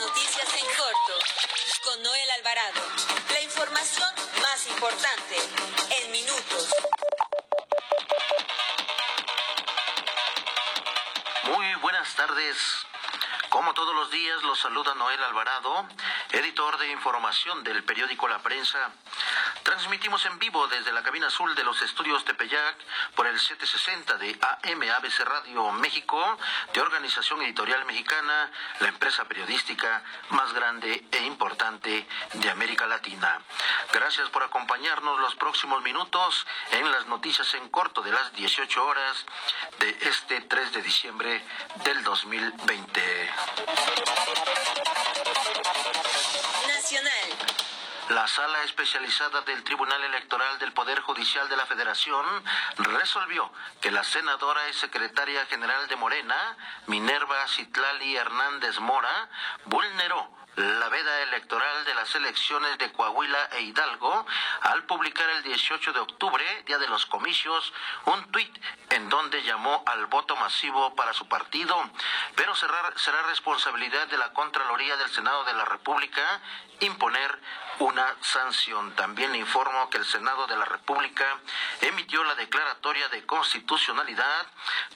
Noticias en corto con Noel Alvarado. La información más importante en minutos. Muy buenas tardes. Como todos los días, los saluda Noel Alvarado, editor de información del periódico La Prensa. Transmitimos en vivo desde la cabina azul de los estudios Tepeyac por el 760 de AM ABC Radio México, de Organización Editorial Mexicana, la empresa periodística más grande e importante de América Latina. Gracias por acompañarnos los próximos minutos en las noticias en corto de las 18 horas de este 3 de diciembre del 2020. Nacional. La sala especializada del Tribunal Electoral del Poder Judicial de la Federación resolvió que la senadora y secretaria general de Morena, Minerva Citlali Hernández Mora, vulneró la veda electoral de las elecciones de Coahuila e Hidalgo al publicar el 18 de octubre, día de los comicios, un tuit en donde llamó al voto masivo para su partido, pero será, será responsabilidad de la Contraloría del Senado de la República imponer una sanción. También le informo que el Senado de la República emitió la declaratoria de constitucionalidad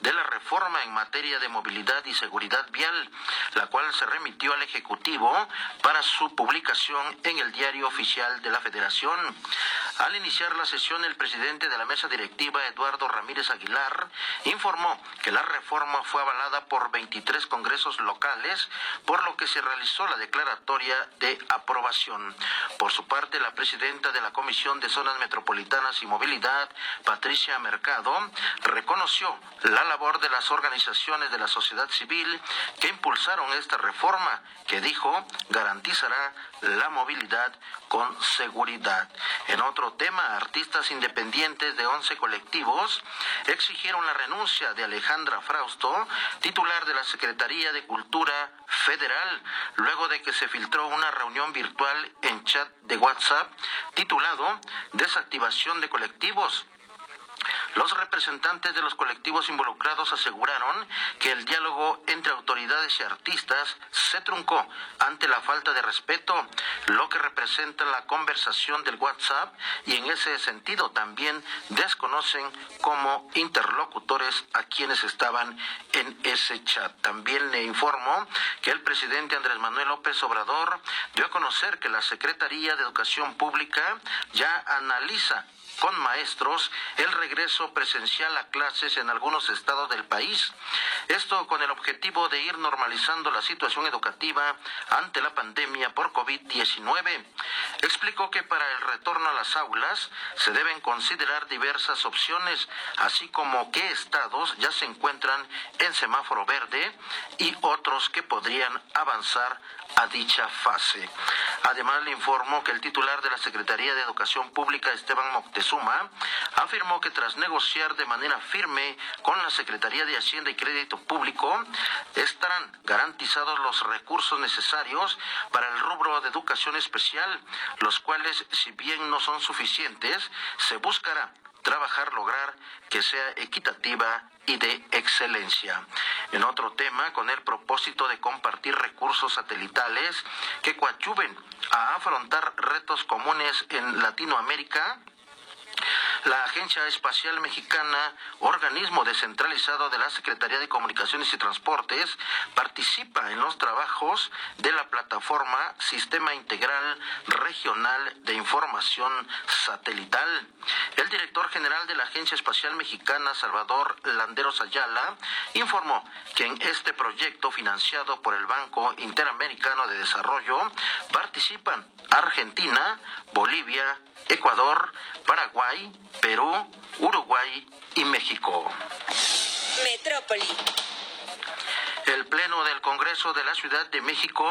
de la reforma en materia de movilidad y seguridad vial, la cual se remitió al Ejecutivo para su publicación en el Diario Oficial de la Federación. Al iniciar la sesión, el presidente de la mesa directiva, Eduardo Ramírez Aguilar, informó que la reforma fue avalada por 23 congresos locales, por lo que se realizó la declaratoria de aprobación. Por su parte, la presidenta de la Comisión de Zonas Metropolitanas y Movilidad, Patricia Mercado, reconoció la labor de las organizaciones de la sociedad civil que impulsaron esta reforma, que dijo garantizará la movilidad con seguridad. En otro tema, artistas independientes de 11 colectivos exigieron la renuncia de Alejandra Frausto, titular de la Secretaría de Cultura Federal, luego de que se filtró una reunión virtual en chat de WhatsApp titulado Desactivación de colectivos. Los representantes de los colectivos involucrados aseguraron que el diálogo entre autoridades y artistas se truncó ante la falta de respeto, lo que representa la conversación del WhatsApp y en ese sentido también desconocen como interlocutores a quienes estaban en ese chat. También le informo que el presidente Andrés Manuel López Obrador dio a conocer que la Secretaría de Educación Pública ya analiza con maestros el regreso presencial a clases en algunos estados del país. Esto con el objetivo de ir normalizando la situación educativa ante la pandemia por COVID-19. Explicó que para el retorno a las aulas se deben considerar diversas opciones, así como qué estados ya se encuentran en semáforo verde y otros que podrían avanzar a dicha fase. Además, le informó que el titular de la Secretaría de Educación Pública, Esteban Moctezuma, afirmó que tras negociar de manera firme con la Secretaría de Hacienda y Crédito Público, estarán garantizados los recursos necesarios para el rubro de educación especial, los cuales, si bien no son suficientes, se buscará trabajar lograr que sea equitativa y de excelencia. En otro tema, con el propósito de compartir recursos satelitales que coadyuven a afrontar retos comunes en Latinoamérica, la Agencia Espacial Mexicana, organismo descentralizado de la Secretaría de Comunicaciones y Transportes, participa en los trabajos de la plataforma Sistema Integral Regional de Información Satelital. El director general de la Agencia Espacial Mexicana, Salvador Landeros Ayala, informó que en este proyecto financiado por el Banco Interamericano de Desarrollo participan Argentina, Bolivia, Ecuador, Paraguay, Perú, Uruguay y México. Metrópoli. El Pleno del Congreso de la Ciudad de México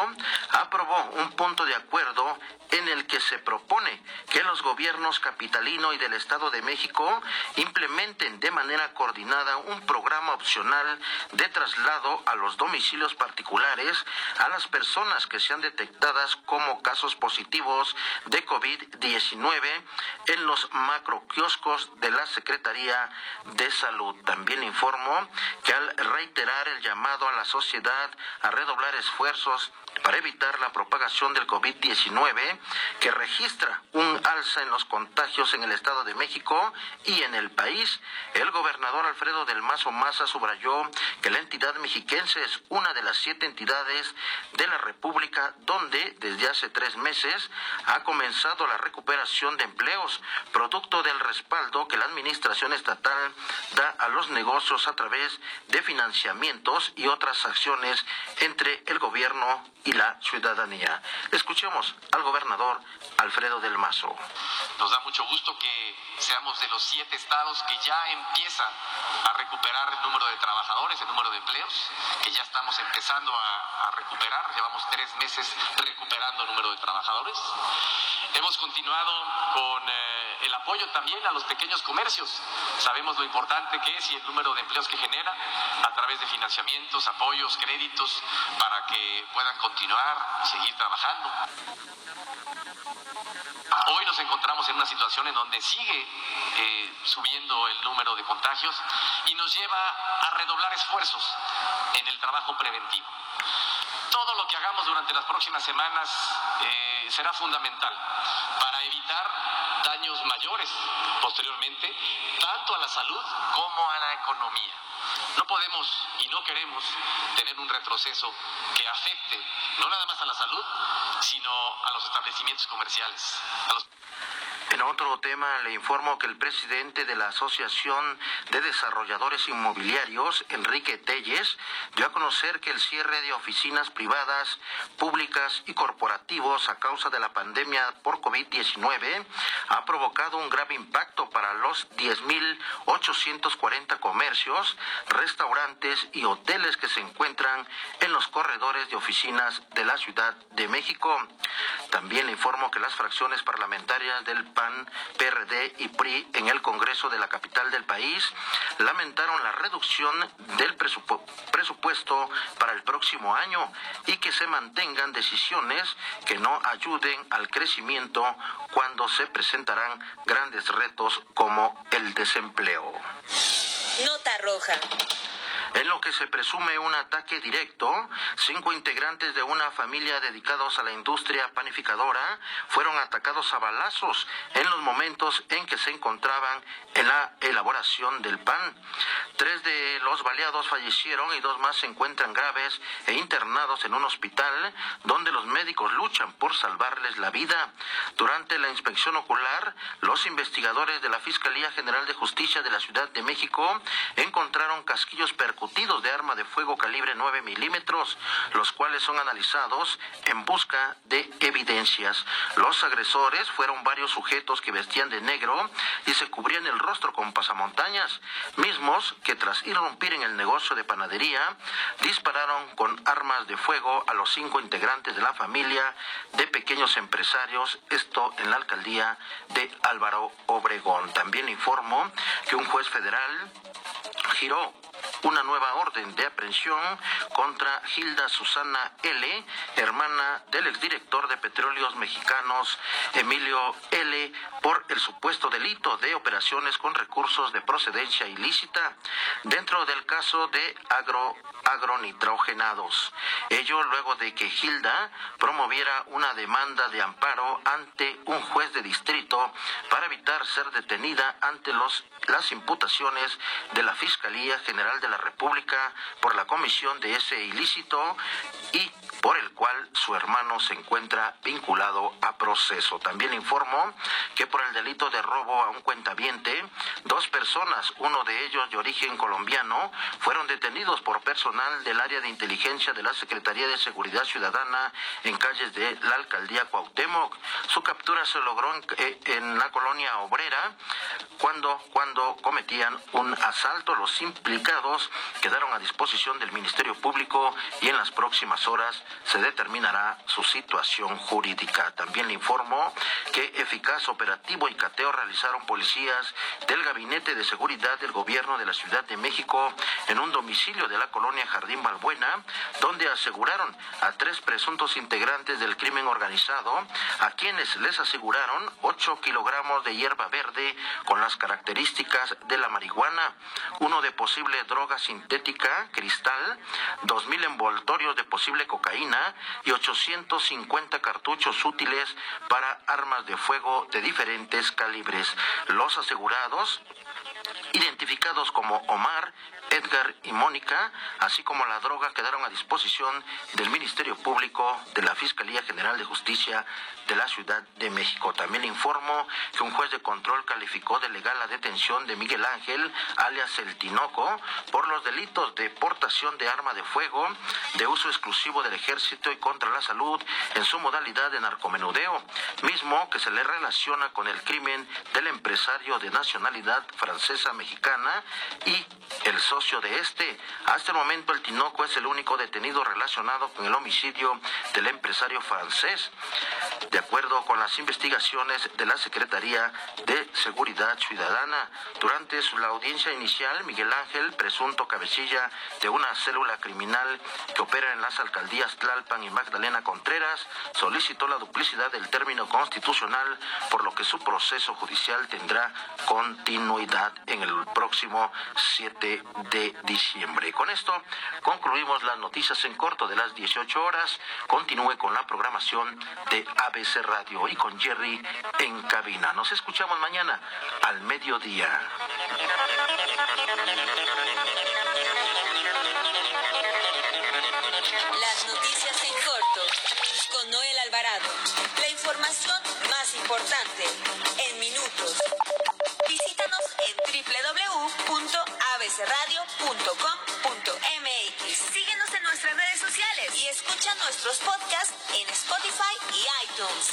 aprobó un punto de acuerdo en el que se propone que los gobiernos capitalino y del Estado de México implementen de manera coordinada un programa opcional de traslado a los domicilios particulares a las personas que sean detectadas como casos positivos de COVID-19 en los macroquioscos de la Secretaría de Salud. También informó que al reiterar el llamado a la sociedad sociedad a redoblar esfuerzos para evitar la propagación del COVID-19, que registra un alza en los contagios en el Estado de México y en el país. El gobernador Alfredo del Mazo Maza subrayó que la entidad mexiquense es una de las siete entidades de la República donde desde hace tres meses ha comenzado la recuperación de empleos, producto del respaldo que la administración estatal da a los negocios a través de financiamientos y otras acciones entre el gobierno y la ciudadanía. Escuchemos al gobernador Alfredo del Mazo. Nos da mucho gusto que seamos de los siete estados que ya empiezan a recuperar el número de trabajadores, el número de empleos, que ya estamos empezando a, recuperar, llevamos tres meses recuperando el número de trabajadores. Hemos continuado con eh, el apoyo también a los pequeños comercios. Sabemos lo importante que es y el número de empleos que genera a través de financiamientos, apoyos, créditos, para que puedan continuar y seguir trabajando. Hoy nos encontramos en una situación en donde sigue eh, subiendo el número de contagios y nos lleva a redoblar esfuerzos en el trabajo preventivo. Todo lo que hagamos durante las próximas semanas eh, será fundamental para evitar daños mayores posteriormente, tanto a la salud como a la economía. No podemos y no queremos tener un retroceso que afecte no nada más a la salud, sino a los establecimientos comerciales. En otro tema, le informo que el presidente de la Asociación de Desarrolladores Inmobiliarios, Enrique Telles, dio a conocer que el cierre de oficinas privadas, públicas y corporativos a causa de la pandemia por COVID-19 ha provocado un grave impacto para los 10.840 comercios, restaurantes y hoteles que se encuentran en los corredores de oficinas de la Ciudad de México. También le informo que las fracciones parlamentarias del PAN, PRD y PRI en el Congreso de la capital del país lamentaron la reducción del presupuesto para el próximo año y que se mantengan decisiones que no ayuden al crecimiento cuando se presentarán grandes retos como el desempleo. Nota roja en lo que se presume un ataque directo, cinco integrantes de una familia dedicados a la industria panificadora fueron atacados a balazos en los momentos en que se encontraban en la elaboración del pan. Tres de los baleados fallecieron y dos más se encuentran graves e internados en un hospital donde los médicos luchan por salvarles la vida. Durante la inspección ocular, los investigadores de la Fiscalía General de Justicia de la Ciudad de México encontraron casquillos percutidos de arma de fuego calibre 9 milímetros, los cuales son analizados en busca de evidencias. Los agresores fueron varios sujetos que vestían de negro y se cubrían el rostro con pasamontañas, mismos que tras irrumpir en el negocio de panadería, dispararon con armas de fuego a los cinco integrantes de la familia de pequeños empresarios, esto en la alcaldía de Álvaro Obregón. También informó que un juez federal giró una nueva orden de aprehensión contra Hilda Susana L., hermana del exdirector de Petróleos Mexicanos Emilio L., por el supuesto delito de operaciones con recursos de procedencia ilícita dentro del caso de agro, agronitrogenados. Ello luego de que Hilda promoviera una demanda de amparo ante un juez de distrito para evitar ser detenida ante los, las imputaciones de la Fiscalía General de la República por la comisión de ese ilícito y por el cual su hermano se encuentra vinculado a proceso. También informó que por el delito de robo a un cuentaviente, dos personas, uno de ellos de origen colombiano, fueron detenidos por personal del área de inteligencia de la Secretaría de Seguridad Ciudadana en calles de la alcaldía Cuauhtémoc. Su captura se logró en, eh, la colonia obrera cuando, cuando cometían un asalto. Los implicados quedaron a disposición del Ministerio Público y en las próximas horas se determinará su situación jurídica. También le informo que eficaz operativo y cateo realizaron policías del Gabinete de Seguridad del Gobierno de la Ciudad de México en un domicilio de la colonia Jardín Balbuena, donde aseguraron a tres presuntos integrantes del crimen organizado, a quienes les aseguraron 8 kilogramos de hierba verde con las características de la marihuana, uno de posible droga sintética, cristal, 2.000 envoltorios de posible cocaína y 850 cartuchos útiles para armas de fuego de diferentes calibres. Los asegurados identificados como Omar, Edgar y Mónica, así como la droga, quedaron a disposición del Ministerio Público de la Fiscalía General de Justicia de la Ciudad de México. También informó que un juez de control calificó de legal la detención de Miguel Ángel, alias El Tinoco, por los delitos de portación de arma de fuego, de uso exclusivo del ejército y contra la salud en su modalidad de narcomenudeo, mismo que se le relaciona con el crimen del empresario de nacionalidad francesa mexicana y el socio de este. Hasta el momento el Tinoco es el único detenido relacionado con el homicidio del empresario francés. De acuerdo con las investigaciones de la Secretaría de Seguridad Ciudadana, durante la audiencia inicial, Miguel Ángel, presunto cabecilla de una célula criminal que opera en las alcaldías Tlalpan y Magdalena Contreras, solicitó la duplicidad del término constitucional, por lo que su proceso judicial tendrá continuidad en el próximo 7 de diciembre. Con esto concluimos las noticias en corto de las 18 horas. Continúe con la programación de ABC Radio y con Jerry en cabina. Nos escuchamos mañana al mediodía. Las noticias en corto con Noel Alvarado. La información más importante en minutos. Visítanos en www.abcradio.com.mx. Síguenos en nuestras redes sociales y escucha nuestros podcasts en Spotify y iTunes.